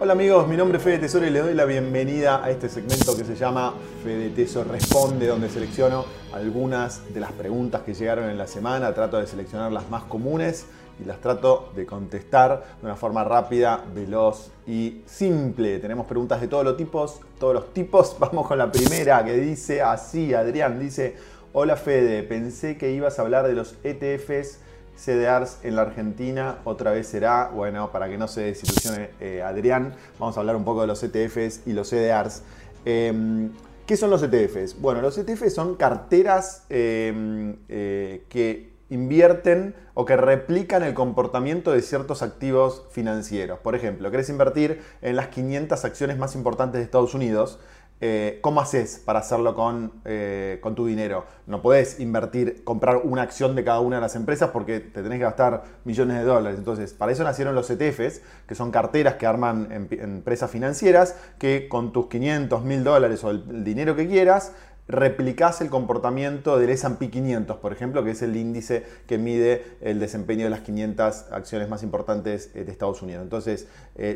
Hola amigos, mi nombre es Fede Tesoro y les doy la bienvenida a este segmento que se llama Fede Tesoro Responde, donde selecciono algunas de las preguntas que llegaron en la semana, trato de seleccionar las más comunes y las trato de contestar de una forma rápida, veloz y simple. Tenemos preguntas de todos los tipos, todos los tipos. Vamos con la primera que dice así, Adrián dice, hola Fede, pensé que ibas a hablar de los ETFs CDRs en la Argentina, otra vez será, bueno, para que no se desilusione eh, Adrián, vamos a hablar un poco de los ETFs y los CDRs. Em, ¿Qué son los ETFs? Bueno, los ETFs son carteras em, eh, que invierten o que replican el comportamiento de ciertos activos financieros. Por ejemplo, querés invertir en las 500 acciones más importantes de Estados Unidos eh, ¿cómo haces para hacerlo con, eh, con, tu dinero? No podés invertir, comprar una acción de cada una de las empresas porque te tenés que gastar millones de dólares. Entonces, para eso nacieron los ETFs, que son carteras que arman empresas financieras que con tus 500, 1000 dólares o el dinero que quieras, replicás el comportamiento del S&P 500, por ejemplo, que es el índice que mide el desempeño de las 500 acciones más importantes eh, de Estados Unidos. Entonces,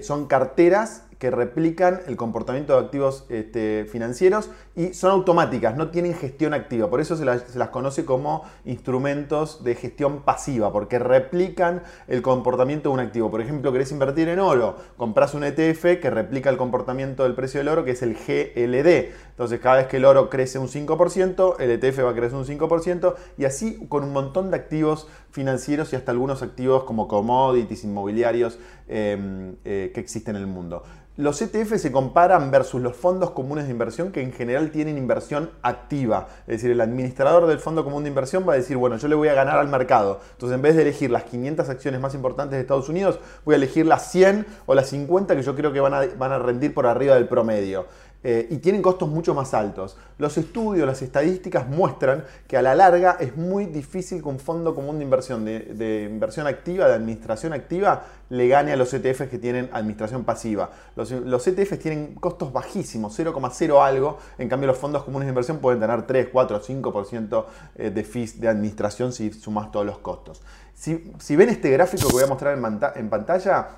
son carteras que replican el comportamiento de activos este, financieros y son automáticas, no tienen gestión activa. Por eso se las, conoce como instrumentos de gestión pasiva, porque replican el comportamiento de un activo. Por ejemplo, querés invertir en oro, compras un ETF que replica el comportamiento del precio del oro, que es el GLD. Entonces, cada vez que el oro crece un 5%, el ETF va a crecer un 5%, y así con un montón de activos financieros y hasta algunos activos como commodities, inmobiliarios em, eh, que existen en el mundo. Los ETF se comparan versus los fondos comunes de inversión que en general tienen inversión activa. Es decir, el administrador del fondo común de inversión va a decir, bueno, yo le voy a ganar al mercado. Entonces, en vez de elegir las 500 acciones más importantes de Estados Unidos, voy a elegir las 100 o las 50 que yo creo que van a, van a rendir por arriba del promedio. Eh, y tienen costos mucho más altos. Los estudios, las estadísticas muestran que a la larga es muy difícil que un fondo común de inversión, de, inversión activa, de administración activa, le gane a los ETFs que tienen administración pasiva. Los, ETFs tienen costos bajísimos, 0,0 algo, en cambio los fondos comunes de inversión pueden tener 3, 4, 5% de fees de administración si sumas todos los costos. Si, ven este gráfico que voy a mostrar en pantalla,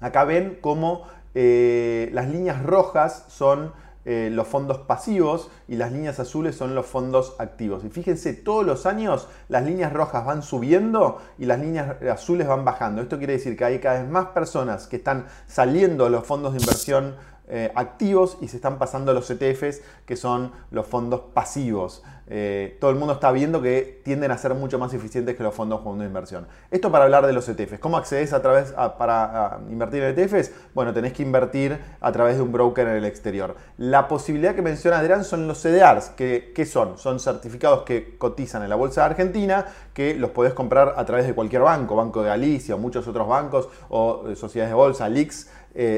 acá ven cómo eh, las líneas rojas son eh, los fondos pasivos y las líneas azules son los fondos activos. Y fíjense, todos los años las líneas rojas van subiendo y las líneas azules van bajando. Esto quiere decir que hay cada vez más personas que están saliendo de los fondos de inversión eh, activos y se están pasando los ETFs, que son los fondos pasivos. Eh, todo el mundo está viendo que tienden a ser mucho más eficientes que los fondos de inversión. Esto para hablar de los ETFs. ¿Cómo accedes a través para invertir en ETFs? Bueno, tenés que invertir a través de un broker en el exterior. La posibilidad que menciona Adrián son los CDRs. que ¿Qué son? Son certificados que cotizan en la Bolsa de Argentina, que los podés comprar a través de cualquier banco, Banco de Galicia o muchos otros bancos o eh, sociedades de bolsa, LIX,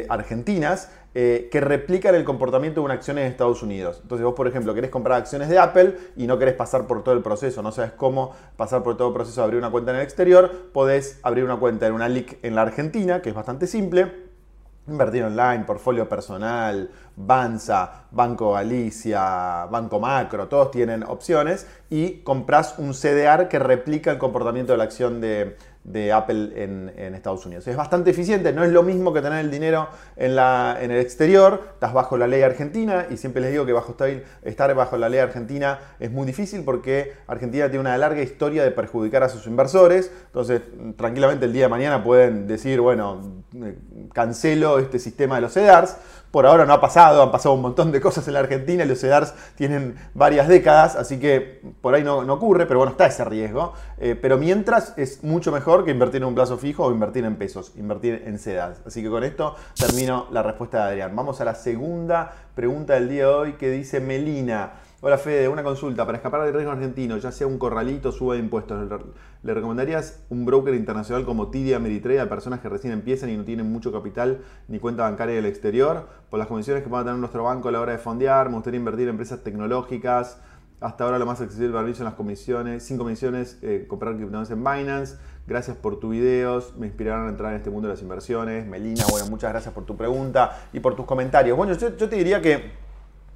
argentinas eh, que replican el comportamiento de una acción en Estados Unidos. Entonces vos, por ejemplo, querés comprar acciones de Apple y no querés pasar por todo el proceso, no sabes cómo pasar por todo el proceso de abrir una cuenta en el exterior, podés abrir una cuenta en una LIC en la Argentina, que es bastante simple, invertir online, portfolio personal, Banza, Banco Galicia, Banco Macro, todos tienen opciones y compras un CDR que replica el comportamiento de la acción de, de Apple en, Estados Unidos. Es bastante eficiente, no es lo mismo que tener el dinero en, la, en el exterior, estás bajo la ley argentina y siempre les digo que bajo, estar bajo la ley argentina es muy difícil porque Argentina tiene una larga historia de perjudicar a sus inversores, entonces tranquilamente el día de mañana pueden decir, bueno, eh, cancelo este sistema de los CEDARs, por ahora no ha pasado, han pasado un montón de cosas en la Argentina los CEDARs tienen varias décadas, así que por ahí no, ocurre, pero bueno, está ese riesgo. Eh, pero mientras es mucho mejor que invertir en un plazo fijo o invertir en pesos, invertir en CEDARs. Así que con esto termino la respuesta de Adrián. Vamos a la segunda pregunta del día de hoy que dice Melina. Hola Fede, una consulta. Para escapar del riesgo argentino, ya sea un corralito, suba de impuestos, ¿le recomendarías un broker internacional como TD Ameritrade a personas que recién empiezan y no tienen mucho capital ni cuenta bancaria del exterior? Por las condiciones que a tener nuestro banco a la hora de fondear, me gustaría invertir en empresas tecnológicas. Hasta ahora lo más accesible para mí son las comisiones, sin comisiones, eh, comprar criptomonedas en Binance. Gracias por tus videos, me inspiraron a entrar en este mundo de las inversiones. Melina, bueno, muchas gracias por tu pregunta y por tus comentarios. Bueno, yo te diría que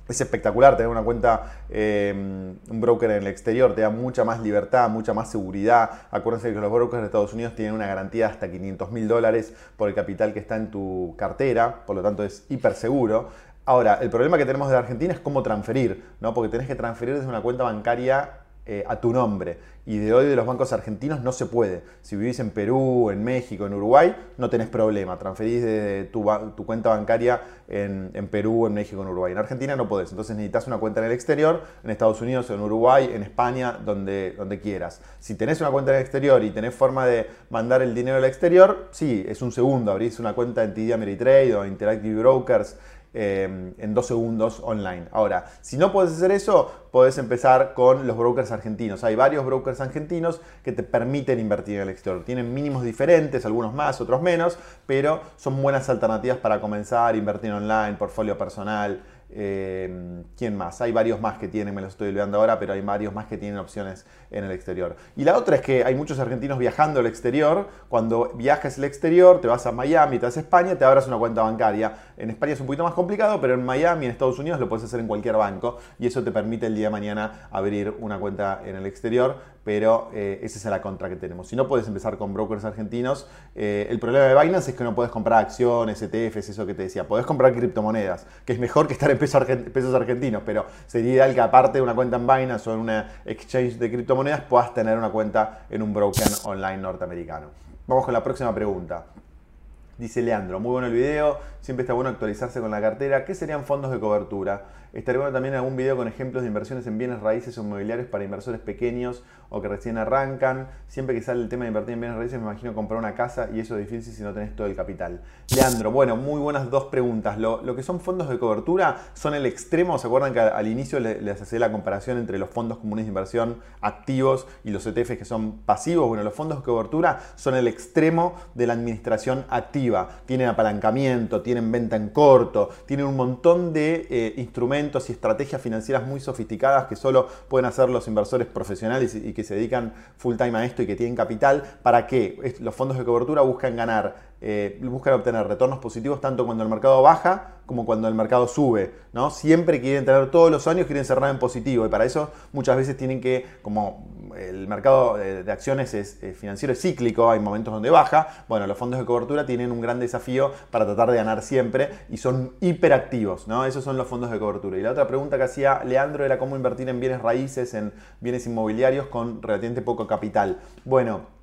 es espectacular tener una cuenta, eh, un broker en el exterior, te da mucha más libertad, mucha más seguridad. Acuérdense que los brokers de Estados Unidos tienen una garantía de hasta 500 mil dólares por el capital que está en tu cartera, por lo tanto es hiper seguro. Ahora, el problema que tenemos de Argentina es cómo transferir, ¿no? porque tenés que transferir desde una cuenta bancaria eh, a tu nombre. Y de hoy de los bancos argentinos no se puede. Si vivís en Perú, en México, en Uruguay, no tenés problema. Transferís de tu, cuenta bancaria en, Perú, en México, en Uruguay. En Argentina no podés. Entonces necesitas una cuenta en el exterior, en Estados Unidos, en Uruguay, en España, donde, donde quieras. Si tenés una cuenta en el exterior y tenés forma de mandar el dinero al exterior, sí, es un segundo. Abrís una cuenta en TD Ameritrade o Interactive Brokers Em, en dos segundos online. Ahora, si no puedes hacer eso, puedes empezar con los brokers argentinos. Hay varios brokers argentinos que te permiten invertir en el exterior. Tienen mínimos diferentes, algunos más, otros menos, pero son buenas alternativas para comenzar, invertir online, portfolio personal. Eh, ¿Quién más? Hay varios más que tienen, me los estoy olvidando ahora, pero hay varios más que tienen opciones en el exterior. Y la otra es que hay muchos argentinos viajando al exterior. Cuando viajas al exterior, te vas a Miami, te vas a España, te abras una cuenta bancaria. En España es un poquito más complicado, pero en Miami, en Estados Unidos, lo puedes hacer en cualquier banco y eso te permite el día de mañana abrir una cuenta en el exterior pero eh, esa es la contra que tenemos. Si no puedes empezar con brokers argentinos, eh, el problema de Binance es que no puedes comprar acciones, ETFs, eso que te decía. Podés comprar criptomonedas, que es mejor que estar en pesos, argentinos, pero sería ideal que aparte de una cuenta en Binance o en una exchange de criptomonedas, puedas tener una cuenta en un broker online norteamericano. Vamos con la próxima pregunta. Dice Leandro, muy bueno el video, siempre está bueno actualizarse con la cartera. ¿Qué serían fondos de cobertura? Estaría bueno también algún video con ejemplos de inversiones en bienes raíces o inmobiliarios para inversores pequeños o que recién arrancan. Siempre que sale el tema de invertir en bienes raíces me imagino comprar una casa y eso es difícil si no tenés todo el capital. Leandro, bueno, muy buenas dos preguntas. Lo, que son fondos de cobertura son el extremo. ¿Se acuerdan que al, inicio les, les hacía la comparación entre los fondos comunes de inversión activos y los ETFs que son pasivos? Bueno, los fondos de cobertura son el extremo de la administración activa. Tienen apalancamiento, tienen venta en corto, tienen un montón de eh, instrumentos y estrategias financieras muy sofisticadas que solo pueden hacer los inversores profesionales y que se dedican full time a esto y que tienen capital, para que los fondos de cobertura buscan ganar eh, buscan obtener retornos positivos tanto cuando el mercado baja como cuando el mercado sube. ¿no? Siempre quieren tener todos los años, quieren cerrar en positivo y para eso muchas veces tienen que, como el mercado de acciones es, financiero es cíclico, hay momentos donde baja, bueno, los fondos de cobertura tienen un gran desafío para tratar de ganar siempre y son hiperactivos, ¿no? Esos son los fondos de cobertura. Y la otra pregunta que hacía Leandro era cómo invertir en bienes raíces, en bienes inmobiliarios con relativamente poco capital. Bueno,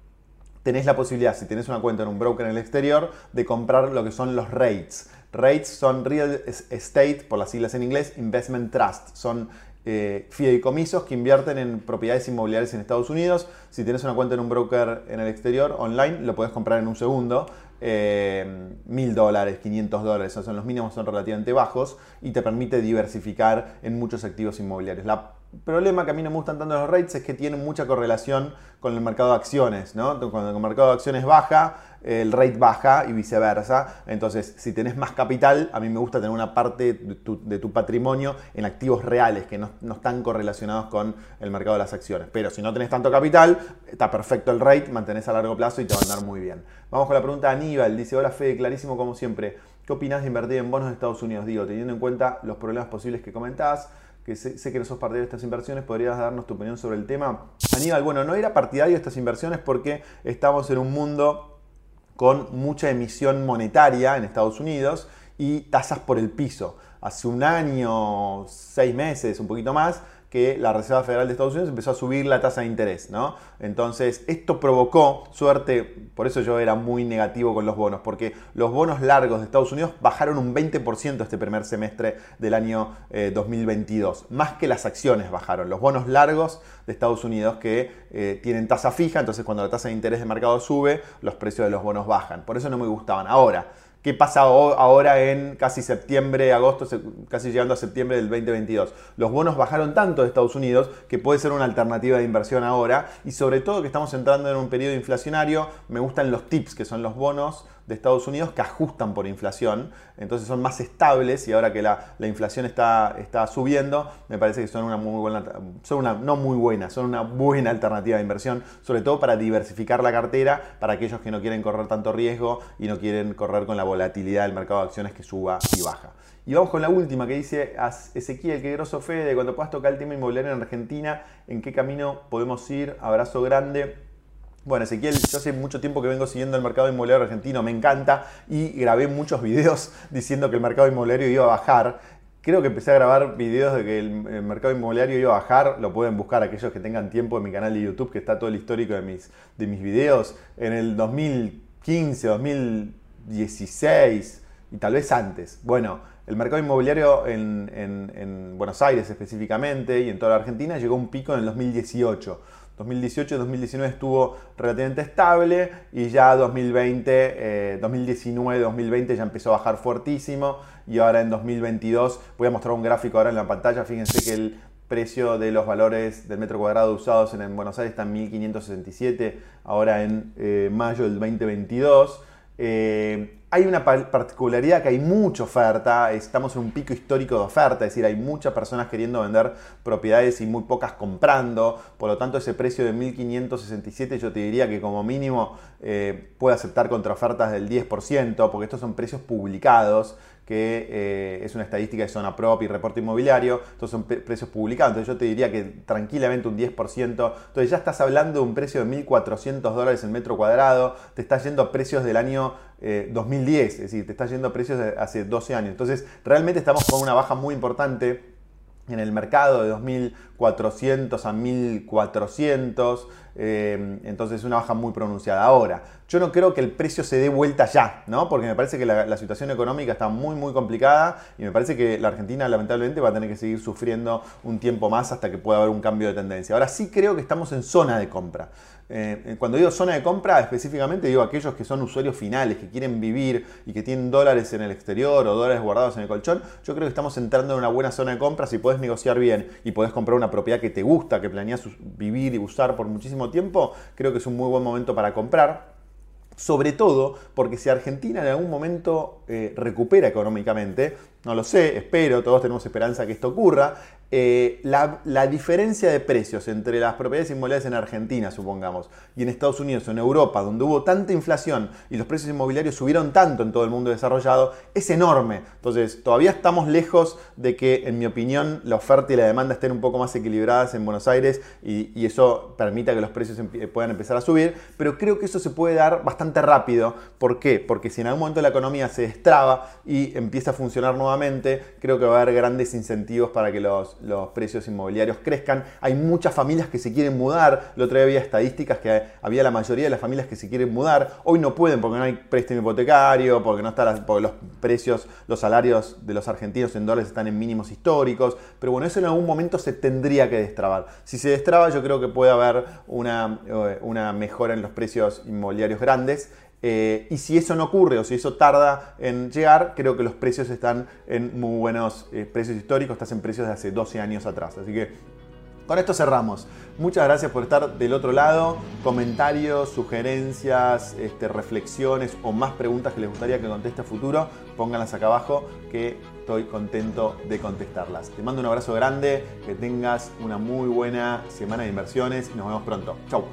tenés la posibilidad, si tenés una cuenta en un broker en el exterior, de comprar lo que son los REITs. REITs son Real Estate, por las siglas en inglés, Investment Trust. Son eh, fideicomisos que invierten en propiedades inmobiliarias en Estados Unidos. Si tienes una cuenta en un broker en el exterior, online, lo puedes comprar en un segundo. Eh, mil dólares, 500 dólares, son los mínimos, son relativamente bajos y te permite diversificar en muchos activos inmobiliarios. La problema que a mí no me gustan tanto los rates es que tienen mucha correlación con el mercado de acciones, ¿no? Cuando el mercado de acciones baja, el rate baja y viceversa. Entonces, si tenés más capital, a mí me gusta tener una parte de tu, patrimonio en activos reales que no, están correlacionados con el mercado de las acciones. Pero si no tenés tanto capital, está perfecto el rate, mantenés a largo plazo y te va a andar muy bien. Vamos con la pregunta de Aníbal. Dice, hola Fede, clarísimo como siempre. ¿Qué opinás de invertir en bonos de Estados Unidos? Digo, teniendo en cuenta los problemas posibles que comentás que sé, que no sos partidario de estas inversiones, ¿podrías darnos tu opinión sobre el tema? Aníbal, bueno, no era partidario de estas inversiones porque estamos en un mundo con mucha emisión monetaria en Estados Unidos y tasas por el piso. Hace un año, seis meses, un poquito más, que la Reserva Federal de Estados Unidos empezó a subir la tasa de interés, ¿no? Entonces, esto provocó, suerte, por eso yo era muy negativo con los bonos, porque los bonos largos de Estados Unidos bajaron un 20% este primer semestre del año 2022, eh, más que las acciones bajaron. Los bonos largos de Estados Unidos que eh, tienen tasa fija, entonces cuando la tasa de interés de mercado sube, los precios de los bonos bajan. Por eso no me gustaban. Ahora, ¿Qué pasa ahora en casi septiembre, agosto, casi llegando a septiembre del 2022? Los bonos bajaron tanto de Estados Unidos que puede ser una alternativa de inversión ahora y sobre todo que estamos entrando en un periodo inflacionario, me gustan los tips, que son los bonos de Estados Unidos que ajustan por inflación, entonces son más estables y ahora que la, inflación está, está, subiendo, me parece que son una muy buena, son una, no muy buena, son una buena alternativa de inversión, sobre todo para diversificar la cartera, para aquellos que no quieren correr tanto riesgo y no quieren correr con la volatilidad del mercado de acciones que suba y baja. Y vamos con la última que dice Ezequiel, qué groso Fede, cuando puedas tocar el tema inmobiliario en Argentina, ¿en qué camino podemos ir? Abrazo grande. Bueno, Ezequiel, yo hace mucho tiempo que vengo siguiendo el mercado inmobiliario argentino, me encanta y grabé muchos videos diciendo que el mercado inmobiliario iba a bajar. Creo que empecé a grabar videos de que el, mercado inmobiliario iba a bajar. Lo pueden buscar aquellos que tengan tiempo en mi canal de YouTube, que está todo el histórico de mis, de mis videos. En el 2015, 2016 y tal vez antes. Bueno, el mercado inmobiliario en, Buenos Aires específicamente y en toda la Argentina llegó a un pico en el 2018. 2018 y 2019 estuvo relativamente estable y ya 2020, 2019, 2020 ya empezó a bajar fuertísimo y ahora en 2022 voy a mostrar un gráfico ahora en la pantalla. Fíjense que el precio de los valores del metro cuadrado usados en, Buenos Aires está en 1567, ahora en eh, mayo del 2022. Eh, hay una particularidad que hay mucha oferta, estamos en un pico histórico de oferta, es decir, hay muchas personas queriendo vender propiedades y muy pocas comprando, por lo tanto ese precio de 1567 yo te diría que como mínimo eh, puede aceptar contraofertas del 10%, porque estos son precios publicados, que eh, es una estadística de zona prop y reporte inmobiliario, estos son precios publicados, entonces yo te diría que tranquilamente un 10%, entonces ya estás hablando de un precio de 1.400 dólares el metro cuadrado, te estás yendo a precios del año 2010, eh, es decir, te estás yendo a precios de hace 12 años, entonces realmente estamos con una baja muy importante en el mercado de 2.400 a 1.400, eh, entonces una baja muy pronunciada. Ahora, yo no creo que el precio se dé vuelta ya, ¿no? porque me parece que la, situación económica está muy, muy complicada y me parece que la Argentina lamentablemente va a tener que seguir sufriendo un tiempo más hasta que pueda haber un cambio de tendencia. Ahora sí creo que estamos en zona de compra. Eh, cuando digo zona de compra, específicamente digo aquellos que son usuarios finales, que quieren vivir y que tienen dólares en el exterior o dólares guardados en el colchón, yo creo que estamos entrando en una buena zona de compra si podés negociar bien y podés comprar una propiedad que te gusta, que planeas vivir y usar por muchísimo tiempo, creo que es un muy buen momento para comprar. Sobre todo porque si Argentina en algún momento eh, recupera económicamente, no lo sé, espero, todos tenemos esperanza que esto ocurra, eh, la, diferencia de precios entre las propiedades inmobiliarias en Argentina, supongamos, y en Estados Unidos o en Europa, donde hubo tanta inflación y los precios inmobiliarios subieron tanto en todo el mundo desarrollado, es enorme. Entonces, todavía estamos lejos de que, en mi opinión, la oferta y la demanda estén un poco más equilibradas en Buenos Aires y, eso permita que los precios puedan empezar a subir, pero creo que eso se puede dar bastante rápido. ¿Por qué? Porque si en algún momento la economía se destraba y empieza a funcionar nuevamente, creo que va a haber grandes incentivos para que los los, precios inmobiliarios crezcan. Hay muchas familias que se quieren mudar. El otro día había estadísticas que había la mayoría de las familias que se quieren mudar. Hoy no pueden porque no hay préstamo hipotecario, porque, no está porque los precios, los salarios de los argentinos en dólares están en mínimos históricos. Pero bueno, eso en algún momento se tendría que destrabar. Si se destraba, yo creo que puede haber una, eh, una mejora en los precios inmobiliarios grandes. Eh, y si eso no ocurre o si eso tarda en llegar, creo que los precios están en muy buenos eh, precios históricos, estás en precios de hace 12 años atrás. Así que con esto cerramos. Muchas gracias por estar del otro lado. Comentarios, sugerencias, este, reflexiones o más preguntas que les gustaría que conteste a futuro, pónganlas acá abajo que estoy contento de contestarlas. Te mando un abrazo grande, que tengas una muy buena semana de inversiones y nos vemos pronto. Chau.